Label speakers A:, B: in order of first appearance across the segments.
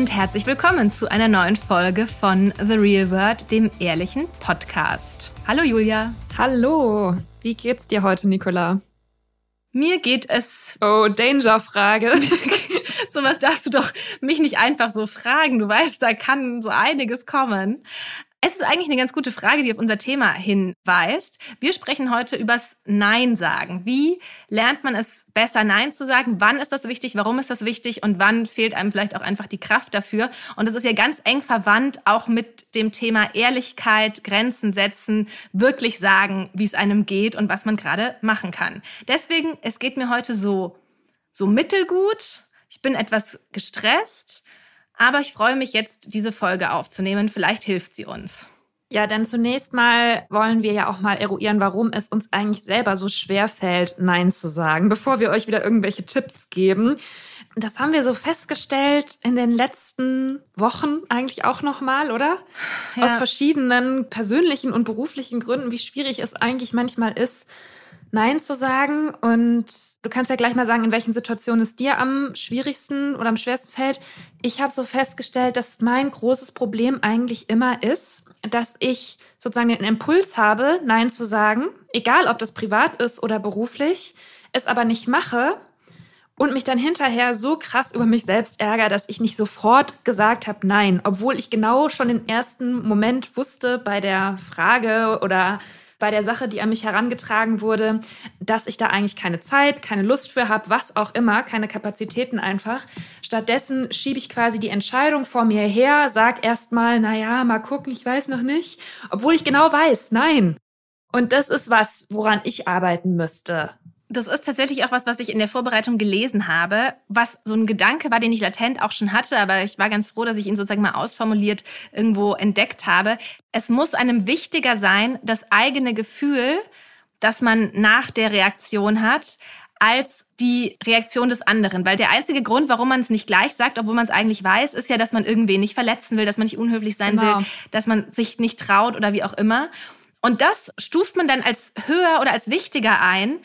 A: Und herzlich willkommen zu einer neuen Folge von The Real World, dem ehrlichen Podcast. Hallo Julia.
B: Hallo. Wie geht's dir heute, Nicola?
A: Mir geht es.
B: Oh, Danger-Frage.
A: Sowas darfst du doch mich nicht einfach so fragen. Du weißt, da kann so einiges kommen. Es ist eigentlich eine ganz gute Frage, die auf unser Thema hinweist. Wir sprechen heute übers Nein sagen. Wie lernt man es besser, Nein zu sagen? Wann ist das wichtig? Warum ist das wichtig? Und wann fehlt einem vielleicht auch einfach die Kraft dafür? Und es ist ja ganz eng verwandt auch mit dem Thema Ehrlichkeit, Grenzen setzen, wirklich sagen, wie es einem geht und was man gerade machen kann. Deswegen, es geht mir heute so, so mittelgut. Ich bin etwas gestresst. Aber ich freue mich jetzt, diese Folge aufzunehmen. Vielleicht hilft sie uns.
B: Ja, denn zunächst mal wollen wir ja auch mal eruieren, warum es uns eigentlich selber so schwer fällt, Nein zu sagen, bevor wir euch wieder irgendwelche Tipps geben. Das haben wir so festgestellt in den letzten Wochen eigentlich auch nochmal, oder? Ja. Aus verschiedenen persönlichen und beruflichen Gründen, wie schwierig es eigentlich manchmal ist, Nein zu sagen. Und du kannst ja gleich mal sagen, in welchen Situationen es dir am schwierigsten oder am schwersten fällt. Ich habe so festgestellt, dass mein großes Problem eigentlich immer ist, dass ich sozusagen den Impuls habe, Nein zu sagen, egal ob das privat ist oder beruflich, es aber nicht mache und mich dann hinterher so krass über mich selbst ärgere, dass ich nicht sofort gesagt habe Nein, obwohl ich genau schon den ersten Moment wusste bei der Frage oder bei der Sache, die an mich herangetragen wurde, dass ich da eigentlich keine Zeit, keine Lust für habe, was auch immer, keine Kapazitäten einfach. Stattdessen schiebe ich quasi die Entscheidung vor mir her, sag erstmal, naja, mal gucken, ich weiß noch nicht, obwohl ich genau weiß, nein. Und das ist was, woran ich arbeiten müsste
A: das ist tatsächlich auch was, was ich in der Vorbereitung gelesen habe, was so ein Gedanke war, den ich latent auch schon hatte, aber ich war ganz froh, dass ich ihn sozusagen mal ausformuliert irgendwo entdeckt habe. Es muss einem wichtiger sein, das eigene Gefühl, das man nach der Reaktion hat, als die Reaktion des anderen. Weil der einzige Grund, warum man es nicht gleich sagt, obwohl man es eigentlich weiß, ist ja, dass man irgendwen nicht verletzen will, dass man nicht unhöflich sein genau. will, dass man sich nicht traut oder wie auch immer. Und das stuft man dann als höher oder als wichtiger ein,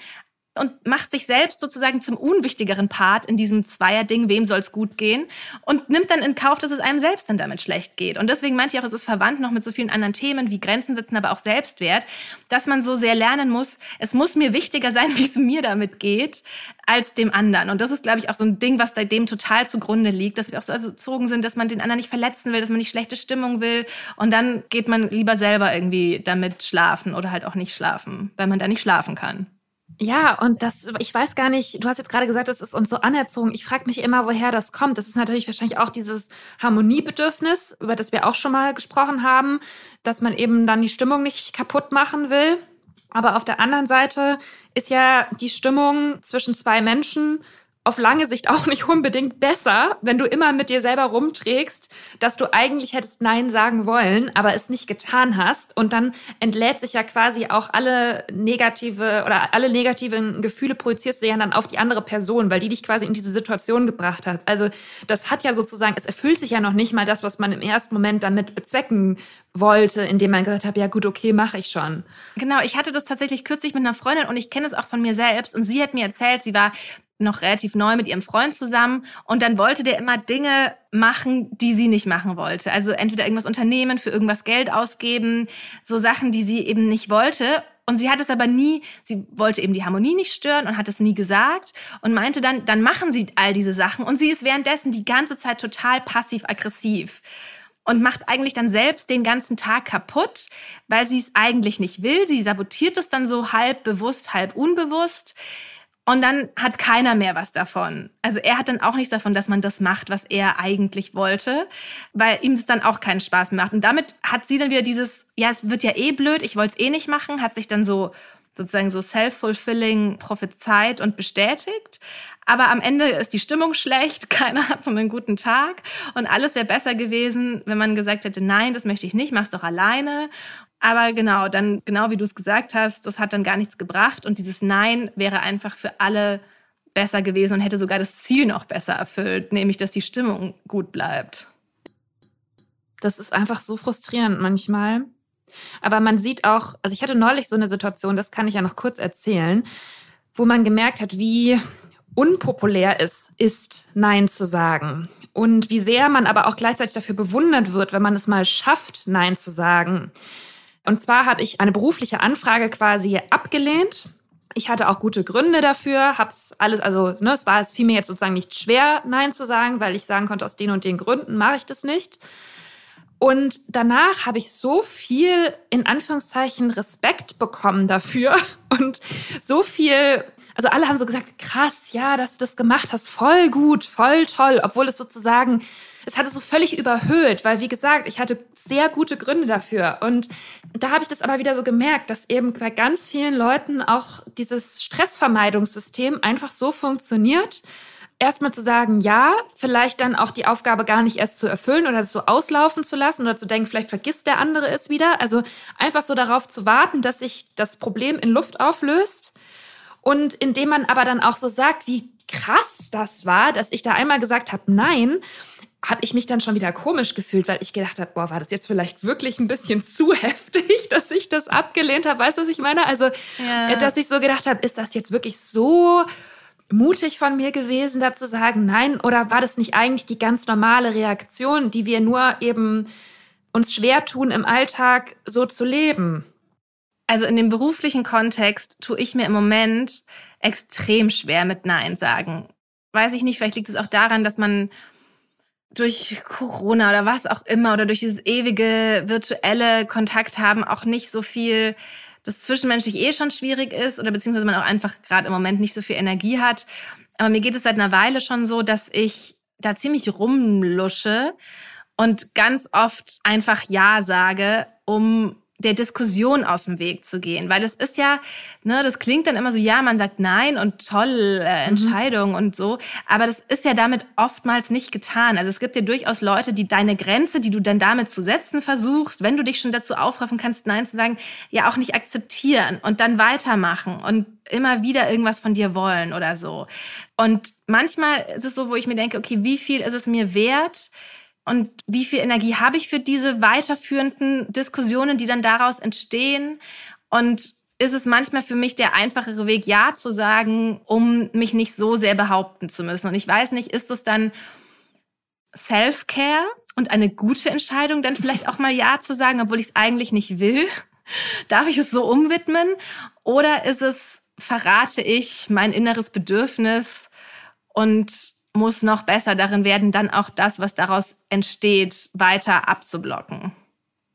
A: und macht sich selbst sozusagen zum unwichtigeren Part in diesem Zweierding, wem soll's gut gehen und nimmt dann in Kauf, dass es einem selbst dann damit schlecht geht. Und deswegen meinte ich auch, es ist verwandt noch mit so vielen anderen Themen wie Grenzen setzen, aber auch Selbstwert, dass man so sehr lernen muss, es muss mir wichtiger sein, wie es mir damit geht, als dem anderen. Und das ist, glaube ich, auch so ein Ding, was dem total zugrunde liegt, dass wir auch so erzogen sind, dass man den anderen nicht verletzen will, dass man nicht schlechte Stimmung will. Und dann geht man lieber selber irgendwie damit schlafen oder halt auch nicht schlafen, weil man da nicht schlafen kann.
B: Ja, und das, ich weiß gar nicht, du hast jetzt gerade gesagt, es ist uns so anerzogen. Ich frage mich immer, woher das kommt. Das ist natürlich wahrscheinlich auch dieses Harmoniebedürfnis, über das wir auch schon mal gesprochen haben, dass man eben dann die Stimmung nicht kaputt machen will. Aber auf der anderen Seite ist ja die Stimmung zwischen zwei Menschen auf lange Sicht auch nicht unbedingt besser, wenn du immer mit dir selber rumträgst, dass du eigentlich hättest Nein sagen wollen, aber es nicht getan hast. Und dann entlädt sich ja quasi auch alle negative oder alle negativen Gefühle projizierst du ja dann auf die andere Person, weil die dich quasi in diese Situation gebracht hat. Also das hat ja sozusagen, es erfüllt sich ja noch nicht mal das, was man im ersten Moment damit bezwecken wollte, indem man gesagt hat, ja gut, okay, mache ich schon.
A: Genau, ich hatte das tatsächlich kürzlich mit einer Freundin und ich kenne es auch von mir selbst und sie hat mir erzählt, sie war noch relativ neu mit ihrem Freund zusammen und dann wollte der immer Dinge machen, die sie nicht machen wollte. Also entweder irgendwas unternehmen, für irgendwas Geld ausgeben, so Sachen, die sie eben nicht wollte. Und sie hat es aber nie, sie wollte eben die Harmonie nicht stören und hat es nie gesagt und meinte dann, dann machen sie all diese Sachen und sie ist währenddessen die ganze Zeit total passiv-aggressiv und macht eigentlich dann selbst den ganzen Tag kaputt, weil sie es eigentlich nicht will. Sie sabotiert es dann so halb bewusst, halb unbewusst. Und dann hat keiner mehr was davon. Also er hat dann auch nichts davon, dass man das macht, was er eigentlich wollte, weil ihm es dann auch keinen Spaß macht. Und damit hat sie dann wieder dieses, ja, es wird ja eh blöd, ich wollte es eh nicht machen, hat sich dann so sozusagen so self-fulfilling prophezeit und bestätigt. Aber am Ende ist die Stimmung schlecht, keiner hat so einen guten Tag und alles wäre besser gewesen, wenn man gesagt hätte, nein, das möchte ich nicht, mach's doch alleine. Aber genau, dann, genau wie du es gesagt hast, das hat dann gar nichts gebracht und dieses Nein wäre einfach für alle besser gewesen und hätte sogar das Ziel noch besser erfüllt, nämlich dass die Stimmung gut bleibt.
B: Das ist einfach so frustrierend manchmal. Aber man sieht auch, also ich hatte neulich so eine Situation, das kann ich ja noch kurz erzählen, wo man gemerkt hat, wie unpopulär es ist, Nein zu sagen. Und wie sehr man aber auch gleichzeitig dafür bewundert wird, wenn man es mal schafft, Nein zu sagen. Und zwar habe ich eine berufliche Anfrage quasi abgelehnt. Ich hatte auch gute Gründe dafür, hab's alles, also ne, es war, es fiel mir jetzt sozusagen nicht schwer, Nein zu sagen, weil ich sagen konnte, aus den und den Gründen mache ich das nicht. Und danach habe ich so viel in Anführungszeichen Respekt bekommen dafür und so viel, also alle haben so gesagt, krass, ja, dass du das gemacht hast, voll gut, voll toll, obwohl es sozusagen, es hatte so völlig überhöht, weil wie gesagt, ich hatte sehr gute Gründe dafür. Und da habe ich das aber wieder so gemerkt, dass eben bei ganz vielen Leuten auch dieses Stressvermeidungssystem einfach so funktioniert, erstmal zu sagen, ja, vielleicht dann auch die Aufgabe gar nicht erst zu erfüllen oder so auslaufen zu lassen oder zu denken, vielleicht vergisst der andere es wieder. Also einfach so darauf zu warten, dass sich das Problem in Luft auflöst. Und indem man aber dann auch so sagt, wie krass das war, dass ich da einmal gesagt habe, nein, habe ich mich dann schon wieder komisch gefühlt, weil ich gedacht habe, boah, war das jetzt vielleicht wirklich ein bisschen zu heftig, dass ich das abgelehnt habe. Weißt du, was ich meine? Also, ja. dass ich so gedacht habe, ist das jetzt wirklich so mutig von mir gewesen, da zu sagen, nein? Oder war das nicht eigentlich die ganz normale Reaktion, die wir nur eben uns schwer tun, im Alltag so zu leben?
A: Also in dem beruflichen Kontext tue ich mir im Moment extrem schwer mit Nein sagen. Weiß ich nicht, vielleicht liegt es auch daran, dass man durch Corona oder was auch immer oder durch dieses ewige virtuelle Kontakt haben auch nicht so viel das zwischenmenschlich eh schon schwierig ist oder beziehungsweise man auch einfach gerade im Moment nicht so viel Energie hat. Aber mir geht es seit einer Weile schon so, dass ich da ziemlich rumlusche und ganz oft einfach Ja sage, um der Diskussion aus dem Weg zu gehen. Weil es ist ja, ne, das klingt dann immer so, ja, man sagt Nein und toll, äh, mhm. Entscheidung mhm. und so. Aber das ist ja damit oftmals nicht getan. Also es gibt ja durchaus Leute, die deine Grenze, die du dann damit zu setzen versuchst, wenn du dich schon dazu aufraffen kannst, Nein zu sagen, ja auch nicht akzeptieren und dann weitermachen und immer wieder irgendwas von dir wollen oder so. Und manchmal ist es so, wo ich mir denke, okay, wie viel ist es mir wert, und wie viel Energie habe ich für diese weiterführenden Diskussionen, die dann daraus entstehen? Und ist es manchmal für mich der einfachere Weg, Ja zu sagen, um mich nicht so sehr behaupten zu müssen? Und ich weiß nicht, ist es dann Self-Care und eine gute Entscheidung, dann vielleicht auch mal Ja zu sagen, obwohl ich es eigentlich nicht will? Darf ich es so umwidmen? Oder ist es, verrate ich mein inneres Bedürfnis und muss noch besser darin werden, dann auch das, was daraus entsteht, weiter abzublocken.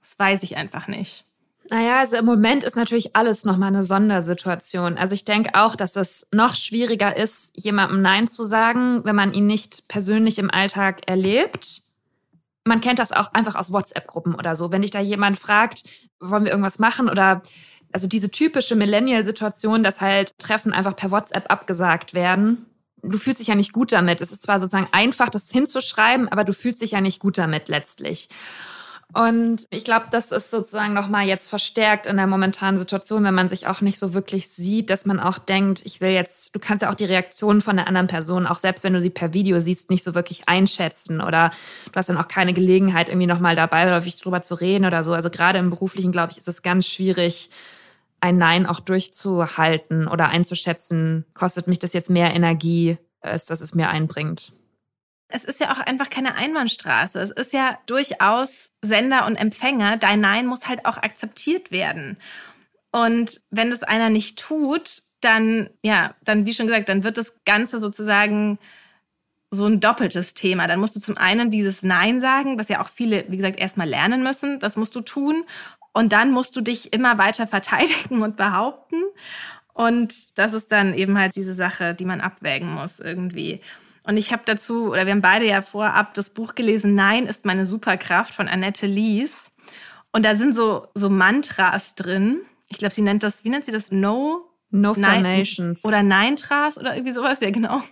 A: Das weiß ich einfach nicht.
B: Naja, also im Moment ist natürlich alles nochmal eine Sondersituation. Also ich denke auch, dass es noch schwieriger ist, jemandem Nein zu sagen, wenn man ihn nicht persönlich im Alltag erlebt. Man kennt das auch einfach aus WhatsApp-Gruppen oder so. Wenn dich da jemand fragt, wollen wir irgendwas machen oder also diese typische Millennial-Situation, dass halt Treffen einfach per WhatsApp abgesagt werden du fühlst dich ja nicht gut damit. Es ist zwar sozusagen einfach, das hinzuschreiben, aber du fühlst dich ja nicht gut damit letztlich. Und ich glaube, das ist sozusagen nochmal jetzt verstärkt in der momentanen Situation, wenn man sich auch nicht so wirklich sieht, dass man auch denkt, ich will jetzt, du kannst ja auch die Reaktion von der anderen Person, auch selbst wenn du sie per Video siehst, nicht so wirklich einschätzen oder du hast dann auch keine Gelegenheit, irgendwie nochmal dabei häufig drüber zu reden oder so. Also gerade im Beruflichen, glaube ich, ist es ganz schwierig, ein Nein auch durchzuhalten oder einzuschätzen, kostet mich das jetzt mehr Energie, als dass es mir einbringt.
A: Es ist ja auch einfach keine Einbahnstraße. Es ist ja durchaus Sender und Empfänger. Dein Nein muss halt auch akzeptiert werden. Und wenn das einer nicht tut, dann, ja, dann, wie schon gesagt, dann wird das Ganze sozusagen so ein doppeltes Thema. Dann musst du zum einen dieses Nein sagen, was ja auch viele, wie gesagt, erstmal lernen müssen. Das musst du tun. Und dann musst du dich immer weiter verteidigen und behaupten. Und das ist dann eben halt diese Sache, die man abwägen muss irgendwie. Und ich habe dazu, oder wir haben beide ja vorab das Buch gelesen, Nein ist meine Superkraft von Annette Lies. Und da sind so, so Mantras drin. ich glaube, sie nennt das, wie nennt sie das? No
B: No
A: Nein-
B: Formations.
A: oder Neintras oder irgendwie sowas, ja genau.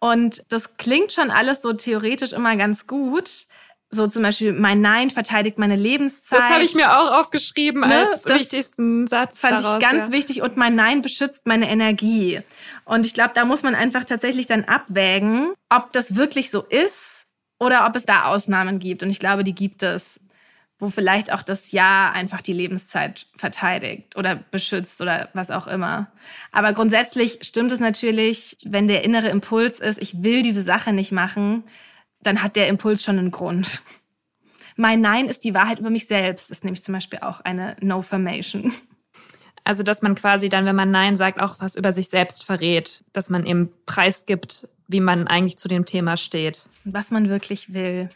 A: Und das klingt schon alles so theoretisch immer ganz gut. So zum Beispiel, mein Nein verteidigt meine Lebenszeit.
B: das habe ich mir auch aufgeschrieben
A: Ne,
B: als
A: das
B: wichtigsten Satz.
A: fand
B: daraus,
A: ich ganz
B: ja.
A: wichtig und mein Nein beschützt meine Energie. Und ich glaube, da muss man einfach tatsächlich dann abwägen, ob das wirklich so ist oder ob es da Ausnahmen gibt. Und ich glaube, die gibt es, wo vielleicht auch das Ja einfach die Lebenszeit verteidigt oder beschützt oder was auch immer. Aber grundsätzlich stimmt es natürlich, wenn der innere Impuls ist, ich will diese Sache nicht machen, dann hat der Impuls schon einen Grund. Mein Nein ist die Wahrheit über mich selbst, ist nämlich zum Beispiel auch eine No-Formation.
B: Also, dass man quasi dann, wenn man Nein sagt, auch was über sich selbst verrät. Dass man eben preisgibt, wie man eigentlich zu dem Thema steht.
A: was man wirklich will.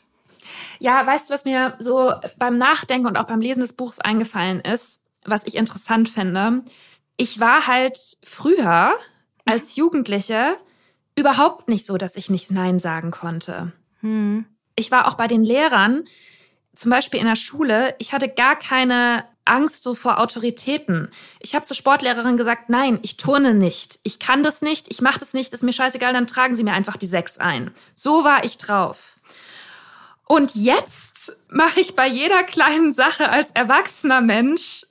B: Ja, weißt du, was mir so beim Nachdenken und auch beim Lesen des Buchs eingefallen ist, was ich interessant finde? Ich war halt früher als Jugendliche überhaupt nicht so, dass ich nicht Nein sagen konnte.
A: Hm.
B: Ich war auch bei den Lehrern, zum Beispiel in der Schule, ich hatte gar keine Angst so vor Autoritäten. Ich habe zur Sportlehrerin gesagt, nein, ich turne nicht. Ich kann das nicht, ich mache das nicht, ist mir scheißegal, dann tragen Sie mir einfach die sechs ein. So war ich drauf. Und jetzt mache ich bei jeder kleinen Sache als erwachsener Mensch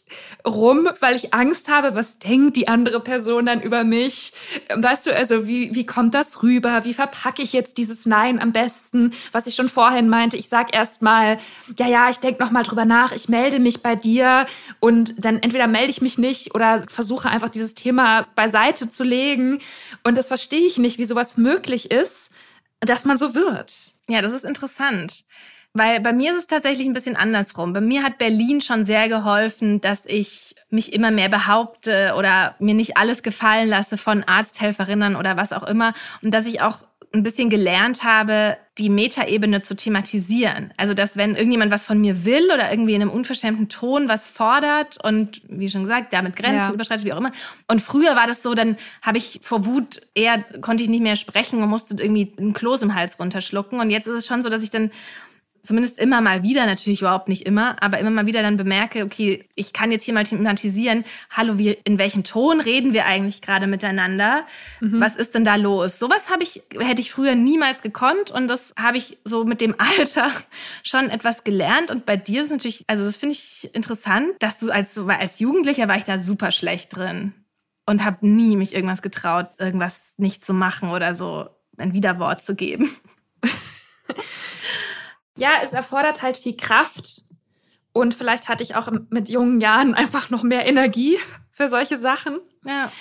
B: rum, weil ich Angst habe, was denkt die andere Person dann über mich? Weißt du, also wie, wie kommt das rüber? Wie verpacke ich jetzt dieses Nein am besten? Was ich schon vorhin meinte, ich sag erst mal, ja, ja, ich denke noch mal drüber nach, ich melde mich bei dir und dann entweder melde ich mich nicht oder versuche einfach dieses Thema beiseite zu legen. Und das verstehe ich nicht, wie sowas möglich ist, dass man so wird.
A: Ja, das ist interessant. Weil bei mir ist es tatsächlich ein bisschen andersrum. Bei mir hat Berlin schon sehr geholfen, dass ich mich immer mehr behaupte oder mir nicht alles gefallen lasse von Arzthelferinnen oder was auch immer. Und dass ich auch ein bisschen gelernt habe, die Metaebene zu thematisieren. Also, dass wenn irgendjemand was von mir will oder irgendwie in einem unverschämten Ton was fordert und, wie schon gesagt, damit Grenzen
B: Ja.
A: überschreitet, wie auch immer. Und früher war das so, dann habe ich vor Wut eher, konnte ich nicht mehr sprechen und musste irgendwie einen Kloß im Hals runterschlucken. Und jetzt ist es schon so, dass ich dann zumindest immer mal wieder, natürlich überhaupt nicht immer, aber immer mal wieder dann bemerke, okay, ich kann jetzt hier mal thematisieren, hallo, wie, in welchem Ton reden wir eigentlich gerade miteinander? Was ist denn da los? Sowas habe ich, hätte ich früher niemals gekonnt und das habe ich so mit dem Alter schon etwas gelernt und bei dir ist natürlich, also das finde ich interessant, dass du als, als Jugendlicher war ich da super schlecht drin und habe nie mich irgendwas getraut, irgendwas nicht zu machen oder so ein Widerwort zu geben.
B: Ja, es erfordert halt viel Kraft. Und vielleicht hatte ich auch mit jungen Jahren einfach noch mehr Energie für solche Sachen.
A: Ja.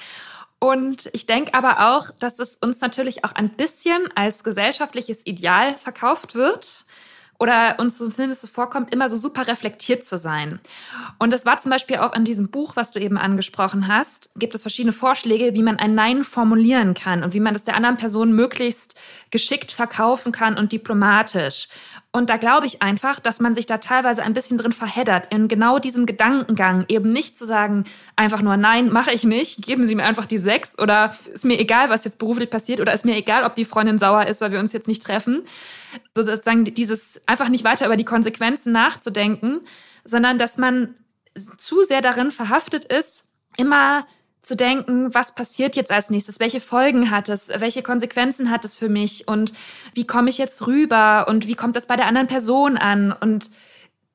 B: Und ich denke aber auch, dass es uns natürlich auch ein bisschen als gesellschaftliches Ideal verkauft wird oder uns zumindest so vorkommt, immer so super reflektiert zu sein. Und das war zum Beispiel auch in diesem Buch, was du eben angesprochen hast, gibt es verschiedene Vorschläge, wie man ein Nein formulieren kann und wie man das der anderen Person möglichst geschickt verkaufen kann und diplomatisch. Und da glaube ich einfach, dass man sich da teilweise ein bisschen drin verheddert, in genau diesem Gedankengang, eben nicht zu sagen, einfach nur Nein, mache ich nicht, geben Sie mir einfach die sechs oder ist mir egal, was jetzt beruflich passiert oder ist mir egal, ob die Freundin sauer ist, weil wir uns jetzt nicht treffen. Sozusagen dieses einfach nicht weiter über die Konsequenzen nachzudenken, sondern dass man zu sehr darin verhaftet ist, immer zu denken, was passiert jetzt als nächstes, welche Folgen hat es, welche Konsequenzen hat es für mich? Und wie komme ich jetzt rüber? Und wie kommt das bei der anderen Person an? Und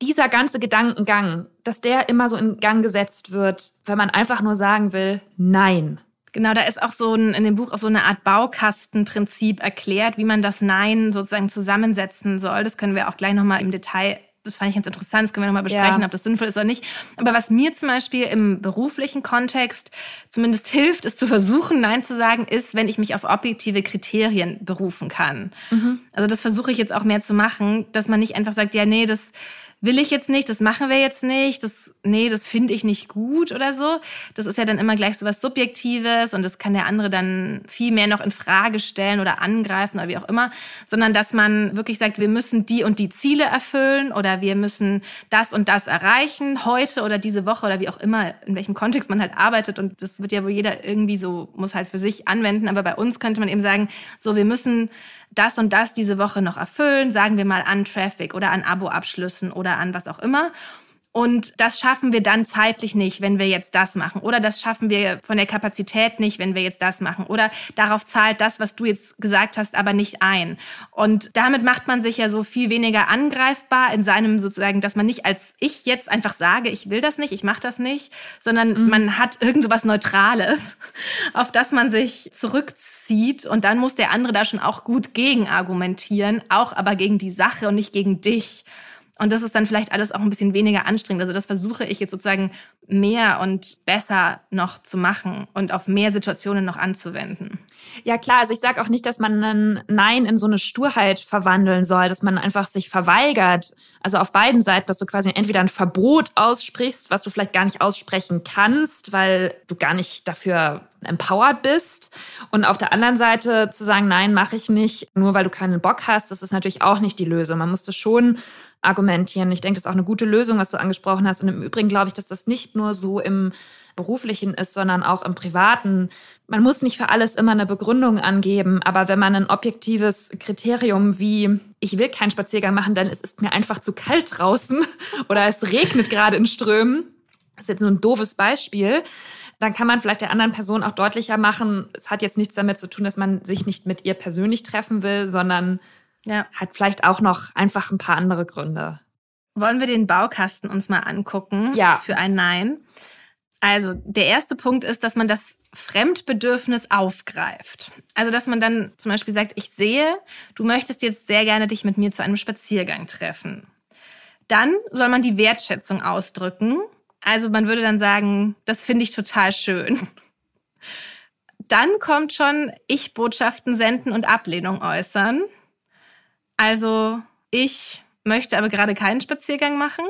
B: dieser ganze Gedankengang, dass der immer so in Gang gesetzt wird, wenn man einfach nur sagen will, nein.
A: Genau, da ist auch so ein, in dem Buch auch so eine Art Baukastenprinzip erklärt, wie man das Nein sozusagen zusammensetzen soll. Das können wir auch gleich nochmal im Detail das fand ich ganz interessant, das können wir nochmal besprechen,
B: Ja.
A: ob das sinnvoll ist oder nicht. Aber was mir zum Beispiel im beruflichen Kontext zumindest hilft, es zu versuchen, Nein zu sagen, ist, wenn ich mich auf objektive Kriterien berufen kann. Also das versuche ich jetzt auch mehr zu machen, dass man nicht einfach sagt, ja, nee, das will ich jetzt nicht, das machen wir jetzt nicht, das, nee, das finde ich nicht gut oder so. Das ist ja dann immer gleich so was Subjektives und das kann der andere dann viel mehr noch in Frage stellen oder angreifen oder wie auch immer, sondern dass man wirklich sagt, wir müssen die und die Ziele erfüllen oder wir müssen das und das erreichen heute oder diese Woche oder wie auch immer, in welchem Kontext man halt arbeitet und das wird ja wohl jeder irgendwie so, muss halt für sich anwenden, aber bei uns könnte man eben sagen, so, wir müssen das und das diese Woche noch erfüllen, sagen wir mal an Traffic oder an Abo-Abschlüssen oder an was auch immer. Und das schaffen wir dann zeitlich nicht, wenn wir jetzt das machen. Oder das schaffen wir von der Kapazität nicht, wenn wir jetzt das machen. Oder darauf zahlt das, was du jetzt gesagt hast, aber nicht ein. Und damit macht man sich ja so viel weniger angreifbar in seinem sozusagen, dass man nicht als ich jetzt einfach sage, ich will das nicht, ich mache das nicht, sondern mhm. man hat irgend so was Neutrales, auf das man sich zurückzieht. Und dann muss der andere da schon auch gut gegen argumentieren, auch aber gegen die Sache und nicht gegen dich. Und das ist dann vielleicht alles auch ein bisschen weniger anstrengend. Also das versuche ich jetzt sozusagen mehr und besser noch zu machen und auf mehr Situationen noch anzuwenden.
B: Ja klar, also ich sage auch nicht, dass man ein Nein in so eine Sturheit verwandeln soll, dass man einfach sich verweigert. Also auf beiden Seiten, dass du quasi entweder ein Verbot aussprichst, was du vielleicht gar nicht aussprechen kannst, weil du gar nicht dafür empowered bist. Und auf der anderen Seite zu sagen, nein, mache ich nicht, nur weil du keinen Bock hast, das ist natürlich auch nicht die Lösung. Man muss das schon argumentieren. Ich denke, das ist auch eine gute Lösung, was du angesprochen hast. Und im Übrigen glaube ich, dass das nicht nur so im beruflichen ist, sondern auch im privaten. Man muss nicht für alles immer eine Begründung angeben, aber wenn man ein objektives Kriterium wie ich will keinen Spaziergang machen, denn es ist mir einfach zu kalt draußen oder es regnet gerade in Strömen, das ist jetzt nur ein doofes Beispiel, dann kann man vielleicht der anderen Person auch deutlicher machen, es hat jetzt nichts damit zu tun, dass man sich nicht mit ihr persönlich treffen will, sondern ja. Hat vielleicht auch noch einfach ein paar andere Gründe.
A: Wollen wir den Baukasten uns mal angucken?
B: Ja.
A: Für ein Nein. Also, der erste Punkt ist, dass man das Fremdbedürfnis aufgreift. Also, dass man dann zum Beispiel sagt, ich sehe, du möchtest jetzt sehr gerne dich mit mir zu einem Spaziergang treffen. Dann soll man die Wertschätzung ausdrücken. Also, man würde dann sagen, das finde ich total schön. Dann kommt schon Ich-Botschaften senden und Ablehnung äußern. Also ich möchte aber gerade keinen Spaziergang machen.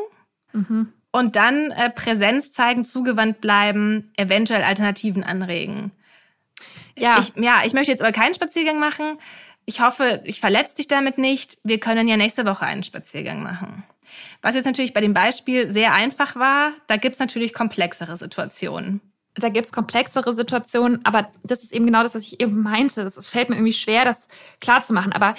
A: Mhm. Und dann äh, Präsenz zeigen, zugewandt bleiben, eventuell Alternativen anregen. Ja. Ich, ja, ich möchte jetzt aber keinen Spaziergang machen. Ich hoffe, ich verletze dich damit nicht. Wir können ja nächste Woche einen Spaziergang machen. Was jetzt natürlich bei dem Beispiel sehr einfach war, da gibt's natürlich komplexere Situationen.
B: Da gibt's komplexere Situationen, aber das ist eben genau das, was ich eben meinte. Es fällt mir irgendwie schwer, das klarzumachen. Aber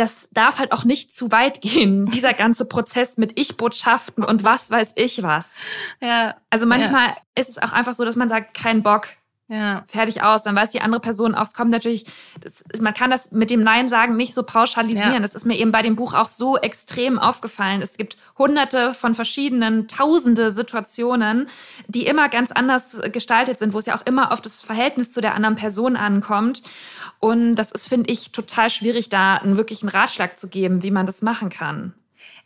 B: das darf halt auch nicht zu weit gehen, dieser ganze Prozess mit Ich-Botschaften und was weiß ich was.
A: Ja.
B: Also manchmal ja. ist es auch einfach so, dass man sagt, kein Bock. Ja. Fertig aus. Dann weiß die andere Person auch, es kommt natürlich, das, man kann das mit dem Nein sagen nicht so pauschalisieren. Ja. Das ist mir eben bei dem Buch auch so extrem aufgefallen. Es gibt hunderte von verschiedenen, tausende Situationen, die immer ganz anders gestaltet sind, wo es ja auch immer auf das Verhältnis zu der anderen Person ankommt. Und das ist, finde ich, total schwierig, da einen wirklichen Ratschlag zu geben, wie man das machen kann.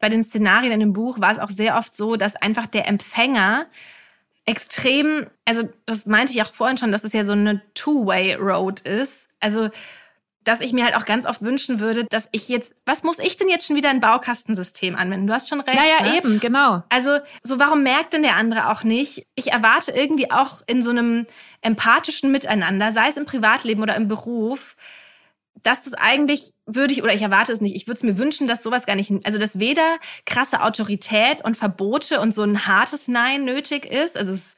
A: Bei den Szenarien in dem Buch war es auch sehr oft so, dass einfach der Empfänger extrem, also das meinte ich auch vorhin schon, dass es ja so eine Two-Way-Road ist. Also dass ich mir halt auch ganz oft wünschen würde, dass ich jetzt, was muss ich denn jetzt schon wieder ein Baukastensystem anwenden? Du hast schon recht.
B: Naja,
A: ne?
B: eben, genau.
A: Also, so warum merkt denn der andere auch nicht? Ich erwarte irgendwie auch in so einem empathischen Miteinander, sei es im Privatleben oder im Beruf, dass das eigentlich würde ich, oder ich erwarte es nicht, ich würde es mir wünschen, dass sowas gar nicht, also dass weder krasse Autorität und Verbote und so ein hartes Nein nötig ist. Also es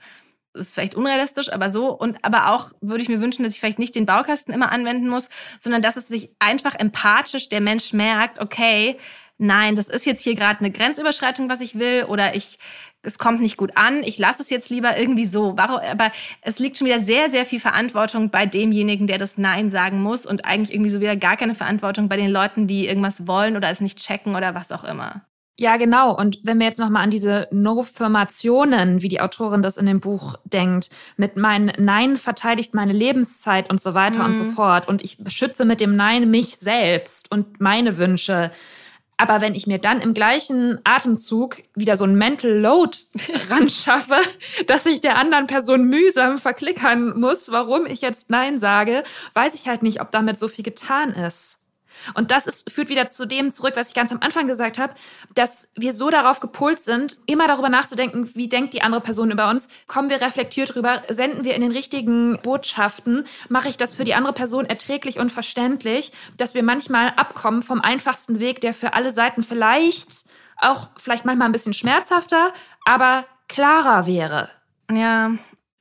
A: ist vielleicht unrealistisch, aber so. Und aber auch würde ich mir wünschen, dass ich vielleicht nicht den Baukasten immer anwenden muss, sondern dass es sich einfach empathisch der Mensch merkt, okay, nein, das ist jetzt hier gerade eine Grenzüberschreitung, was ich will, oder ich, es kommt nicht gut an, ich lasse es jetzt lieber irgendwie so. Warum, aber es liegt schon wieder sehr, sehr viel Verantwortung bei demjenigen, der das Nein sagen muss und eigentlich irgendwie so wieder gar keine Verantwortung bei den Leuten, die irgendwas wollen oder es nicht checken oder was auch immer.
B: Ja, genau. Und wenn wir jetzt nochmal an diese No-Firmationen, wie die Autorin das in dem Buch denkt, mit meinem Nein verteidigt meine Lebenszeit und so weiter mhm. und so mhm. fort. Und ich beschütze mit dem Nein mich selbst und meine Wünsche. Aber wenn ich mir dann im gleichen Atemzug wieder so ein Mental Load ran schaffe, dass ich der anderen Person mühsam verklickern muss, warum ich jetzt Nein sage, weiß ich halt nicht, ob damit so viel getan ist. Und das ist, führt wieder zu dem zurück, was ich ganz am Anfang gesagt habe, dass wir so darauf gepolt sind, immer darüber nachzudenken, wie denkt die andere Person über uns, kommen wir reflektiert drüber, senden wir in den richtigen Botschaften, mache ich das für die andere Person erträglich und verständlich, dass wir manchmal abkommen vom einfachsten Weg, der für alle Seiten vielleicht auch vielleicht manchmal ein bisschen schmerzhafter, aber klarer wäre.
A: Ja,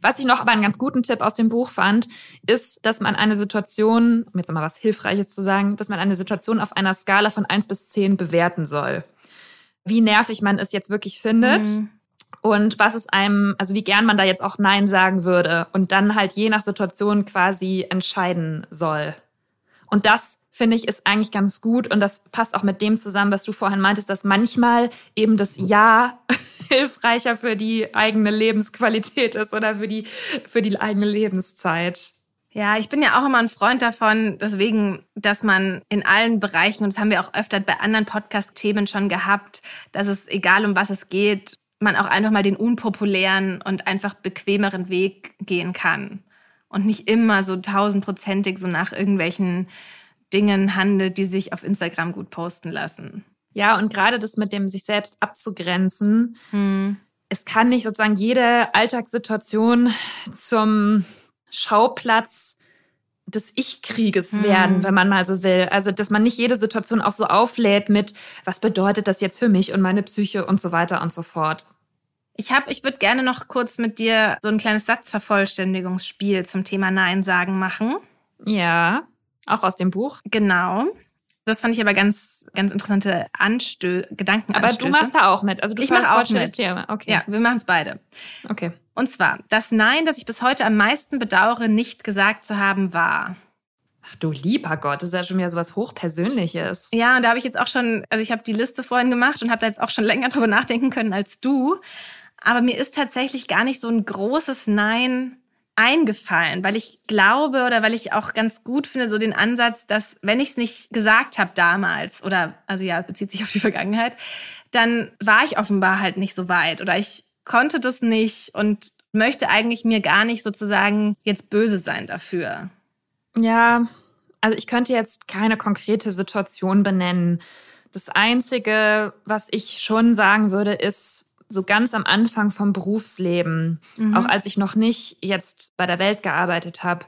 B: was ich noch aber einen ganz guten Tipp aus dem Buch fand, ist, dass man eine Situation, um jetzt mal was Hilfreiches zu sagen, dass man eine Situation auf einer Skala von 1 bis 10 bewerten soll. Wie nervig man es jetzt wirklich findet. Mhm. und was es einem, also wie gern man da jetzt auch Nein sagen würde und dann halt je nach Situation quasi entscheiden soll. Und das finde ich ist eigentlich ganz gut und das passt auch mit dem zusammen, was du vorhin meintest, dass manchmal eben das Ja hilfreicher für die eigene Lebensqualität ist oder für die, für die eigene Lebenszeit.
A: Ja, ich bin ja auch immer ein Freund davon, deswegen, dass man in allen Bereichen, und das haben wir auch öfter bei anderen Podcast-Themen schon gehabt, dass es egal um was es geht, man auch einfach mal den unpopulären und einfach bequemeren Weg gehen kann. Und nicht immer so tausendprozentig so nach irgendwelchen Dingen handelt, die sich auf Instagram gut posten lassen.
B: Ja, und gerade das mit dem sich selbst abzugrenzen. Hm. Es kann nicht sozusagen jede Alltagssituation zum Schauplatz des Ich-Krieges hm. werden, wenn man mal so will. Also, dass man nicht jede Situation auch so auflädt mit, was bedeutet das jetzt für mich und meine Psyche und so weiter und so fort.
A: Ich habe, ich würde gerne noch kurz mit dir so ein kleines Satzvervollständigungsspiel zum Thema Nein sagen machen.
B: Ja, auch aus dem Buch.
A: Genau. Das fand ich aber ganz, ganz interessante Anstö Gedanken.
B: Aber du machst da auch mit. Also du
A: ich mache auch mit. Thema.
B: Okay.
A: Ja, wir machen es beide.
B: Okay.
A: Und zwar, das Nein, das ich bis heute am meisten bedauere, nicht gesagt zu haben, war.
B: Ach du lieber Gott, das ist ja schon wieder so was Hochpersönliches.
A: Ja, und da habe ich jetzt auch schon, also ich habe die Liste vorhin gemacht und habe da jetzt auch schon länger drüber nachdenken können als du. Aber mir ist tatsächlich gar nicht so ein großes Nein eingefallen, weil ich glaube oder weil ich auch ganz gut finde, so den Ansatz, dass wenn ich es nicht gesagt habe damals, oder also ja, bezieht sich auf die Vergangenheit, dann war ich offenbar halt nicht so weit oder ich konnte das nicht und möchte eigentlich mir gar nicht sozusagen jetzt böse sein dafür.
B: Ja, also ich könnte jetzt keine konkrete Situation benennen. Das Einzige, was ich schon sagen würde, ist so ganz am Anfang vom Berufsleben, mhm. auch als ich noch nicht jetzt bei der Welt gearbeitet habe.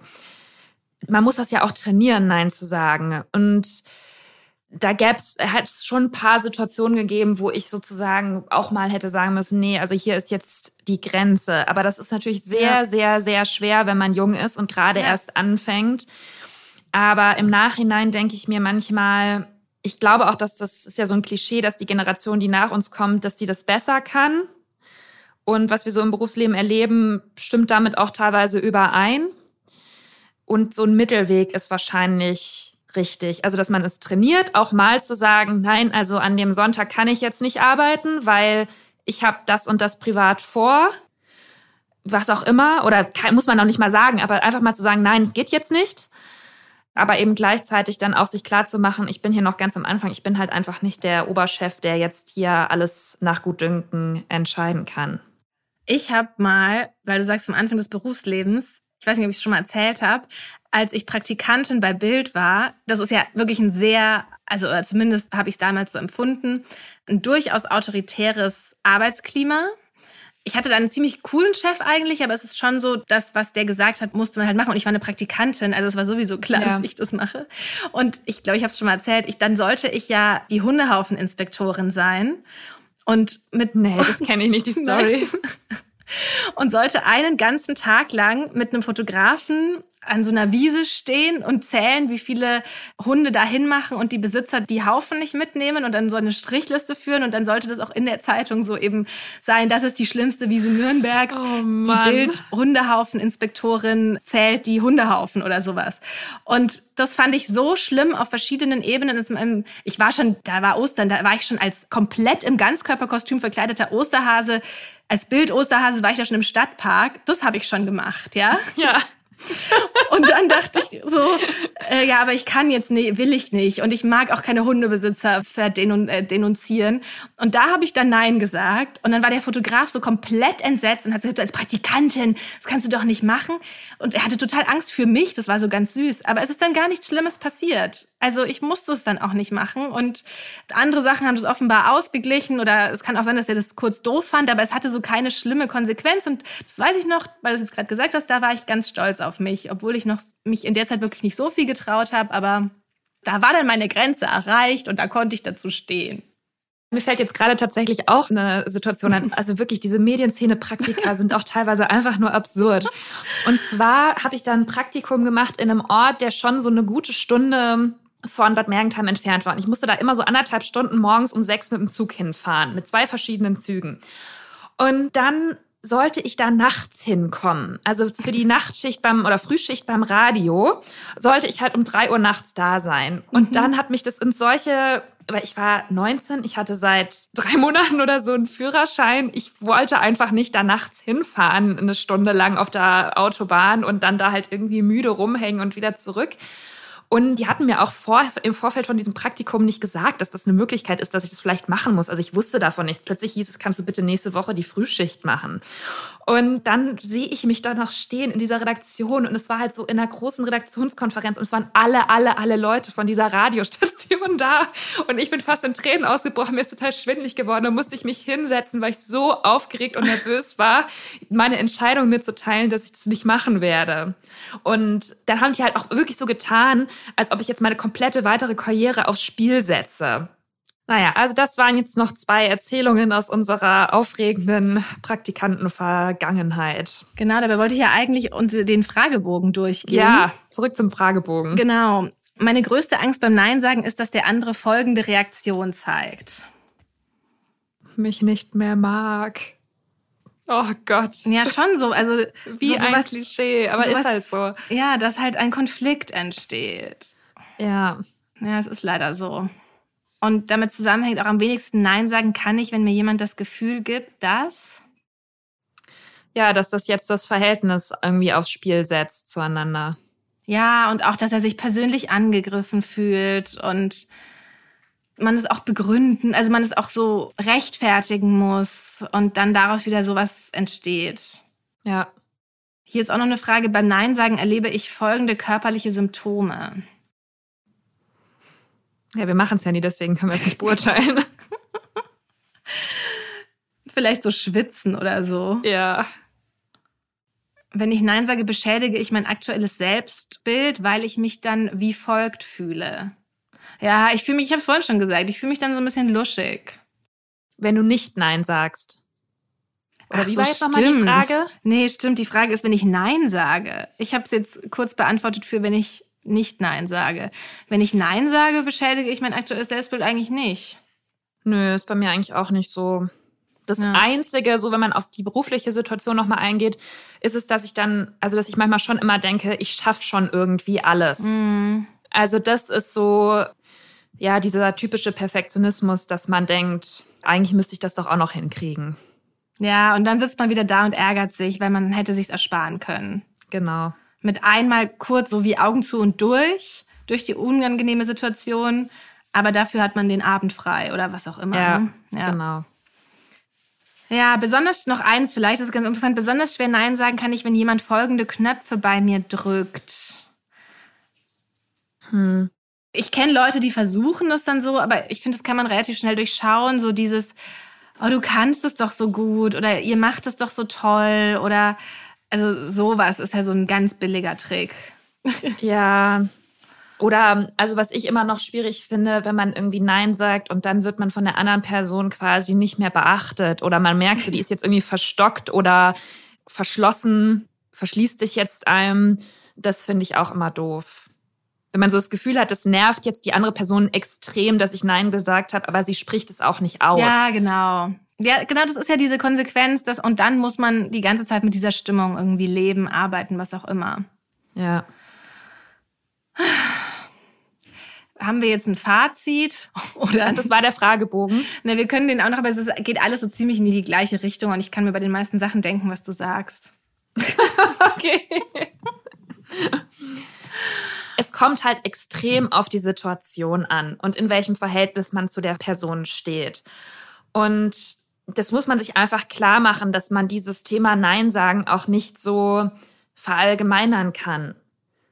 B: Man muss das ja auch trainieren, Nein zu sagen. Und da hat es schon ein paar Situationen gegeben, wo ich sozusagen auch mal hätte sagen müssen, nee, also hier ist jetzt die Grenze. Aber das ist natürlich sehr, ja. sehr, sehr schwer, wenn man jung ist und gerade ja. erst anfängt. Aber im Nachhinein denke ich mir manchmal, ich glaube auch, dass das ist ja so ein Klischee, dass die Generation, die nach uns kommt, dass die das besser kann. Und was wir so im Berufsleben erleben, stimmt damit auch teilweise überein. Und so ein Mittelweg ist wahrscheinlich richtig. Also, dass man es trainiert, auch mal zu sagen, nein, also an dem Sonntag kann ich jetzt nicht arbeiten, weil ich habe das und das privat vor. Was auch immer. Oder kann, muss man noch nicht mal sagen, aber einfach mal zu sagen, nein, es geht jetzt nicht. Aber eben gleichzeitig dann auch sich klar zu machen, ich bin hier noch ganz am Anfang, ich bin halt einfach nicht der Oberchef, der jetzt hier alles nach Gutdünken entscheiden kann.
A: Ich habe mal, weil du sagst vom Anfang des Berufslebens, ich weiß nicht, ob ich es schon mal erzählt habe, als ich Praktikantin bei Bild war, das ist ja wirklich ein sehr, also zumindest habe ich es damals so empfunden, ein durchaus autoritäres Arbeitsklima. Ich hatte da einen ziemlich coolen Chef eigentlich, aber es ist schon so, das, was der gesagt hat, musste man halt machen. Und ich war eine Praktikantin, also es war sowieso klar, ja. dass ich das mache. Und ich glaube, ich habe es schon mal erzählt, ich, dann sollte ich ja die Hundehaufen-Inspektorin sein. Und mit.
B: Nee, das kenne ich nicht, die Story.
A: und sollte einen ganzen Tag lang mit einem Fotografen an so einer Wiese stehen und zählen, wie viele Hunde dahin machen und die Besitzer die Haufen nicht mitnehmen und dann so eine Strichliste führen und dann sollte das auch in der Zeitung so eben sein, das ist die schlimmste Wiese Nürnbergs. Oh die Bild Hundehaufen-Inspektorin zählt die Hundehaufen oder sowas. Und das fand ich so schlimm auf verschiedenen Ebenen. Ich war schon, da war Ostern, da war ich schon als komplett im Ganzkörperkostüm verkleideter Osterhase als Bild Osterhase war ich ja schon im Stadtpark. Das habe ich schon gemacht, ja?
B: Ja.
A: Und dann dachte ich so, äh, ja, aber ich kann jetzt nicht, will ich nicht. Und ich mag auch keine Hundebesitzer verdenunzieren. Äh, und da habe ich dann Nein gesagt. Und dann war der Fotograf so komplett entsetzt und hat gesagt, als Praktikantin, das kannst du doch nicht machen. Und er hatte total Angst für mich. Das war so ganz süß. Aber es ist dann gar nichts Schlimmes passiert. Also ich musste es dann auch nicht machen. Und andere Sachen haben das offenbar ausgeglichen. Oder es kann auch sein, dass er das kurz doof fand. Aber es hatte so keine schlimme Konsequenz. Und das weiß ich noch, weil du es jetzt gerade gesagt hast, da war ich ganz stolz auf mich. Obwohl ich noch mich in der Zeit wirklich nicht so viel getraut habe. Aber da war dann meine Grenze erreicht und da konnte ich dazu stehen.
B: Mir fällt jetzt gerade tatsächlich auch eine Situation an. Also wirklich, diese Medienszene-Praktika sind auch teilweise einfach nur absurd. Und zwar habe ich da ein Praktikum gemacht in einem Ort, der schon so eine gute Stunde von Bad Mergentheim entfernt war. Und ich musste da immer so anderthalb Stunden morgens um sechs mit dem Zug hinfahren, mit zwei verschiedenen Zügen. Und dann sollte ich da nachts hinkommen. Also für die Nachtschicht beim oder Frühschicht beim Radio sollte ich halt um drei Uhr nachts da sein. Und mhm. dann hat mich das in solche, weil ich war 19, ich hatte seit drei Monaten oder so einen Führerschein. Ich wollte einfach nicht da nachts hinfahren, eine Stunde lang auf der Autobahn und dann da halt irgendwie müde rumhängen und wieder zurück. Und die hatten mir auch vor, im Vorfeld von diesem Praktikum nicht gesagt, dass das eine Möglichkeit ist, dass ich das vielleicht machen muss. Also ich wusste davon nicht. Plötzlich hieß es, kannst du bitte nächste Woche die Frühschicht machen. Und dann sehe ich mich da noch stehen in dieser Redaktion und es war halt so in einer großen Redaktionskonferenz und es waren alle, alle, alle Leute von dieser Radiostation da und ich bin fast in Tränen ausgebrochen, mir ist total schwindlig geworden und musste ich mich hinsetzen, weil ich so aufgeregt und nervös war, meine Entscheidung mitzuteilen, dass ich das nicht machen werde. Und dann haben die halt auch wirklich so getan, als ob ich jetzt meine komplette weitere Karriere aufs Spiel setze. Naja, also das waren jetzt noch zwei Erzählungen aus unserer aufregenden Praktikantenvergangenheit.
A: Genau, dabei wollte ich ja eigentlich den Fragebogen durchgehen.
B: Ja, zurück zum Fragebogen.
A: Genau. Meine größte Angst beim Nein sagen ist, dass der andere folgende Reaktion zeigt.
B: Mich nicht mehr mag. Oh Gott.
A: Ja, schon so. Also
B: wie
A: so,
B: sowas, ein Klischee, aber sowas, ist halt so.
A: Ja, dass halt ein Konflikt entsteht.
B: Ja.
A: Ja, es ist leider so. Und damit zusammenhängt auch am wenigsten Nein sagen kann ich, wenn mir jemand das Gefühl gibt, dass.
B: Ja, dass das jetzt das Verhältnis irgendwie aufs Spiel setzt zueinander.
A: Ja, und auch, dass er sich persönlich angegriffen fühlt und man es auch begründen, also man es auch so rechtfertigen muss und dann daraus wieder sowas entsteht.
B: Ja.
A: Hier ist auch noch eine Frage. Beim Nein sagen erlebe ich folgende körperliche Symptome.
B: Ja, wir machen es ja nie, deswegen können wir es nicht beurteilen.
A: Vielleicht so schwitzen oder so.
B: Ja.
A: Wenn ich Nein sage, beschädige ich mein aktuelles Selbstbild, weil ich mich dann wie folgt fühle. Ja, ich fühle mich, ich habe es vorhin schon gesagt, ich fühle mich dann so ein bisschen luschig.
B: Wenn du nicht Nein sagst.
A: Oder Ach wie so, war jetzt nochmal die Frage? Nee, stimmt. Die Frage ist, wenn ich Nein sage. Ich habe es jetzt kurz beantwortet für, wenn ich nicht Nein sage. Wenn ich Nein sage, beschädige ich mein aktuelles Selbstbild eigentlich nicht.
B: Nö, ist bei mir eigentlich auch nicht so. Das ja. Einzige, so wenn man auf die berufliche Situation nochmal eingeht, ist es, dass ich dann, also dass ich manchmal schon immer denke, ich schaffe schon irgendwie alles. Mhm. Also das ist so, ja, dieser typische Perfektionismus, dass man denkt, eigentlich müsste ich das doch auch noch hinkriegen.
A: Ja, und dann sitzt man wieder da und ärgert sich, weil man hätte sich's ersparen können.
B: Genau
A: mit einmal kurz so wie Augen zu und durch, durch die unangenehme Situation. Aber dafür hat man den Abend frei oder was auch immer.
B: Ja, ne? ja. genau.
A: Ja, besonders noch eins, vielleicht ist ganz interessant, besonders schwer Nein sagen kann ich, wenn jemand folgende Knöpfe bei mir drückt. Hm. Ich kenne Leute, die versuchen das dann so, aber ich finde, das kann man relativ schnell durchschauen. So dieses, oh, du kannst es doch so gut oder ihr macht es doch so toll oder also sowas ist ja so ein ganz billiger Trick.
B: Ja. Oder, also was ich immer noch schwierig finde, wenn man irgendwie Nein sagt und dann wird man von der anderen Person quasi nicht mehr beachtet oder man merkt, so, die ist jetzt irgendwie verstockt oder verschlossen, verschließt sich jetzt einem. Das finde ich auch immer doof. Wenn man so das Gefühl hat, das nervt jetzt die andere Person extrem, dass ich Nein gesagt habe, aber sie spricht es auch nicht aus.
A: Ja, genau. Ja, genau, das ist ja diese Konsequenz, dass, und dann muss man die ganze Zeit mit dieser Stimmung irgendwie leben, arbeiten, was auch immer.
B: Ja.
A: Haben wir jetzt ein Fazit? Oder
B: das war der Fragebogen.
A: Ne, wir können den auch noch, aber es ist, geht alles so ziemlich in die gleiche Richtung und ich kann mir bei den meisten Sachen denken, was du sagst.
B: okay. Es kommt halt extrem auf die Situation an und in welchem Verhältnis man zu der Person steht. Und das muss man sich einfach klar machen, dass man dieses Thema Nein sagen auch nicht so verallgemeinern kann.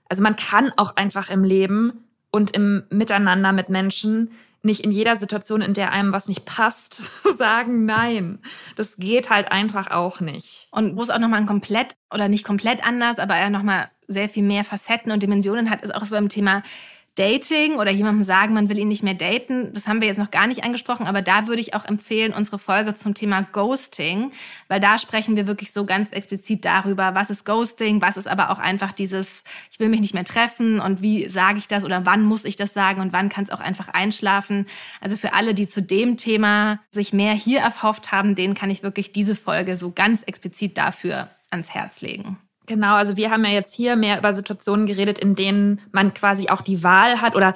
B: Also man kann auch einfach im Leben und im Miteinander mit Menschen nicht in jeder Situation, in der einem was nicht passt, sagen Nein. Das geht halt einfach auch nicht.
A: Und wo es auch nochmal ein komplett oder nicht komplett anders, aber er nochmal sehr viel mehr Facetten und Dimensionen hat, ist auch so beim Thema Dating oder jemandem sagen, man will ihn nicht mehr daten, das haben wir jetzt noch gar nicht angesprochen, aber da würde ich auch empfehlen, unsere Folge zum Thema Ghosting, weil da sprechen wir wirklich so ganz explizit darüber, was ist Ghosting, was ist aber auch einfach dieses, ich will mich nicht mehr treffen und wie sage ich das oder wann muss ich das sagen und wann kann es auch einfach einschlafen. Also für alle, die zu dem Thema sich mehr hier erhofft haben, denen kann ich wirklich diese Folge so ganz explizit dafür ans Herz legen.
B: Genau, also wir haben ja jetzt hier mehr über Situationen geredet, in denen man quasi auch die Wahl hat oder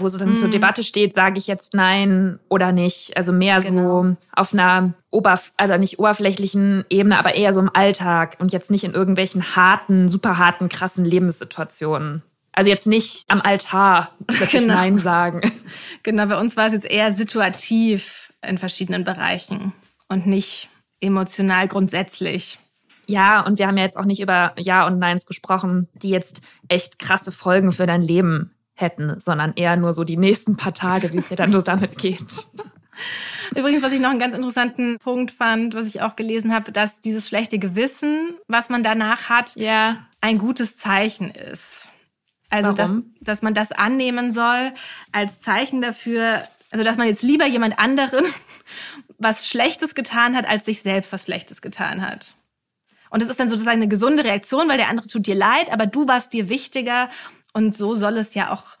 B: wo so dann mm. zur. Debatte steht, sage ich jetzt nein oder nicht. Also mehr genau. so auf einer Oberf also nicht oberflächlichen Ebene, aber eher so im Alltag und jetzt nicht in irgendwelchen harten, super harten, krassen Lebenssituationen. Also jetzt nicht am Altar genau. Nein sagen.
A: Genau, bei uns war es jetzt eher situativ in verschiedenen Bereichen und nicht emotional grundsätzlich.
B: Ja, und wir haben ja jetzt auch nicht über Ja und Neins gesprochen, die jetzt echt krasse Folgen für dein Leben hätten, sondern eher nur so die nächsten paar Tage, wie es dir dann so damit geht.
A: Übrigens, was ich noch einen ganz interessanten Punkt fand, was ich auch gelesen habe, dass dieses schlechte Gewissen, was man danach hat, ja. ein gutes Zeichen ist. Also, dass, dass man das annehmen soll als Zeichen dafür, also dass man jetzt lieber jemand anderen was Schlechtes getan hat, als sich selbst was Schlechtes getan hat. Und das ist dann sozusagen eine gesunde Reaktion, weil der andere tut dir leid, aber du warst dir wichtiger. Und so soll es ja auch,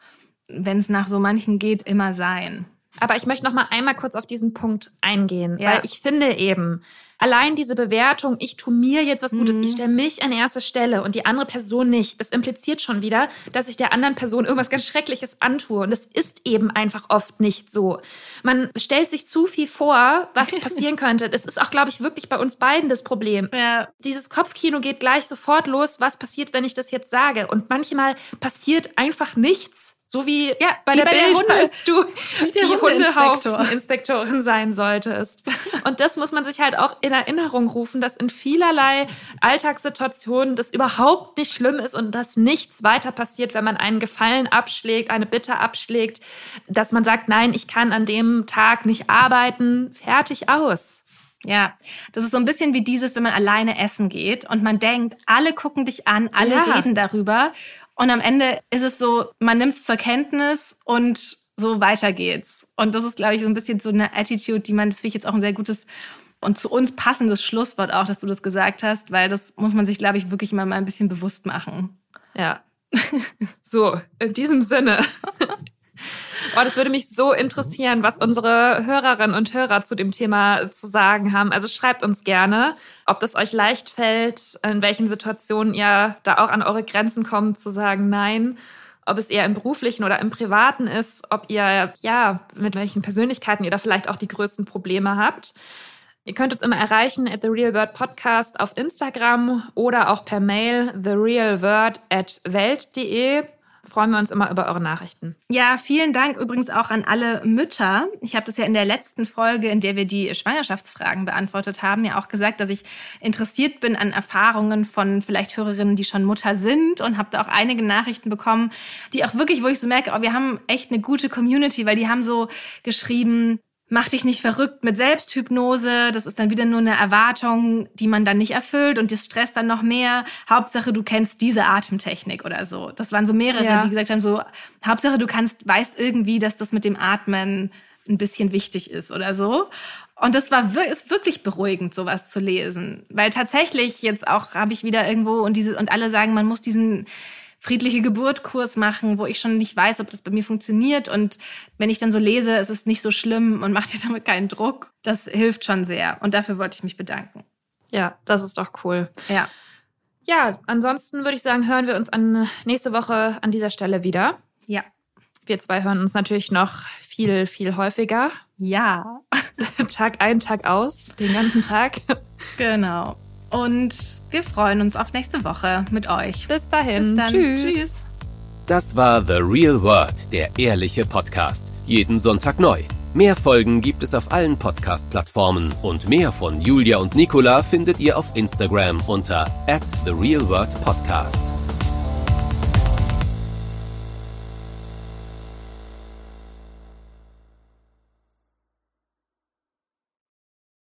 A: wenn es nach so manchen geht, immer sein.
B: Aber ich möchte noch mal einmal kurz auf diesen Punkt eingehen, ja. weil ich finde eben, allein diese Bewertung, ich tue mir jetzt was Gutes, mhm. ich stelle mich an erste Stelle und die andere Person nicht, das impliziert schon wieder, dass ich der anderen Person irgendwas ganz Schreckliches antue. Und das ist eben einfach oft nicht so. Man stellt sich zu viel vor, was passieren könnte. Das ist auch, glaube ich, wirklich bei uns beiden das Problem. Ja. Dieses Kopfkino geht gleich sofort los, was passiert, wenn ich das jetzt sage. Und manchmal passiert einfach nichts. So wie ja, bei wie der bei Bild, der Hunde, als du die Hundehaufeninspektorin sein solltest. Und das muss man sich halt auch in Erinnerung rufen, dass in vielerlei Alltagssituationen das überhaupt nicht schlimm ist und dass nichts weiter passiert, wenn man einen Gefallen abschlägt, eine Bitte abschlägt, dass man sagt, nein, ich kann an dem Tag nicht arbeiten, fertig aus.
A: Ja, das ist so ein bisschen wie dieses, wenn man alleine essen geht und man denkt, alle gucken dich an, alle ja. reden darüber und am Ende ist es so, man nimmt es zur Kenntnis und so weiter geht's. Und das ist, glaube ich, so ein bisschen so eine Attitude, die man, das finde ich jetzt auch ein sehr gutes und zu uns passendes Schlusswort auch, dass du das gesagt hast, weil das muss man sich, glaube ich, wirklich mal, mal ein bisschen bewusst machen.
B: Ja. so, in diesem Sinne. Oh, das würde mich so interessieren, was unsere Hörerinnen und Hörer zu dem Thema zu sagen haben. Also schreibt uns gerne, ob das euch leicht fällt, in welchen Situationen ihr da auch an eure Grenzen kommt, zu sagen Nein. Ob es eher im beruflichen oder im privaten ist, ob ihr, ja, mit welchen Persönlichkeiten ihr da vielleicht auch die größten Probleme habt. Ihr könnt uns immer erreichen at The Real Word Podcast auf Instagram oder auch per Mail therealword at welt.de freuen wir uns immer über eure Nachrichten.
A: Ja, vielen Dank übrigens auch an alle Mütter. Ich habe das ja in der letzten Folge, in der wir die Schwangerschaftsfragen beantwortet haben, ja auch gesagt, dass ich interessiert bin an Erfahrungen von vielleicht Hörerinnen, die schon Mutter sind und habe da auch einige Nachrichten bekommen, die auch wirklich, wo ich so merke, oh, wir haben echt eine gute Community, weil die haben so geschrieben, mach dich nicht verrückt mit Selbsthypnose. Das ist dann wieder nur eine Erwartung, die man dann nicht erfüllt und das stresst dann noch mehr. Hauptsache, du kennst diese Atemtechnik oder so. Das waren so mehrere, ja. die gesagt haben, so, Hauptsache, du kannst, weißt irgendwie, dass das mit dem Atmen ein bisschen wichtig ist oder so. Und das war ist wirklich beruhigend, sowas zu lesen, weil tatsächlich jetzt auch habe ich wieder irgendwo und diese und alle sagen, man muss diesen friedliche Geburtkurs machen, wo ich schon nicht weiß, ob das bei mir funktioniert. Und wenn ich dann so lese, es ist nicht so schlimm und macht dir damit keinen Druck, das hilft schon sehr. Und dafür wollte ich mich bedanken.
B: Ja, das ist doch cool.
A: Ja.
B: Ja, ansonsten würde ich sagen, hören wir uns an nächste Woche an dieser Stelle wieder.
A: Ja.
B: Wir zwei hören uns natürlich noch viel, viel häufiger.
A: Ja.
B: Tag ein, Tag aus, den ganzen Tag.
A: Genau. Und wir freuen uns auf nächste Woche mit euch.
B: Bis dahin.
A: Bis dann. Tschüss. Tschüss.
C: Das war The Real World, der ehrliche Podcast. Jeden Sonntag neu. Mehr Folgen gibt es auf allen Podcast-Plattformen und mehr von Julia und Nicola findet ihr auf Instagram unter at The Real World Podcast.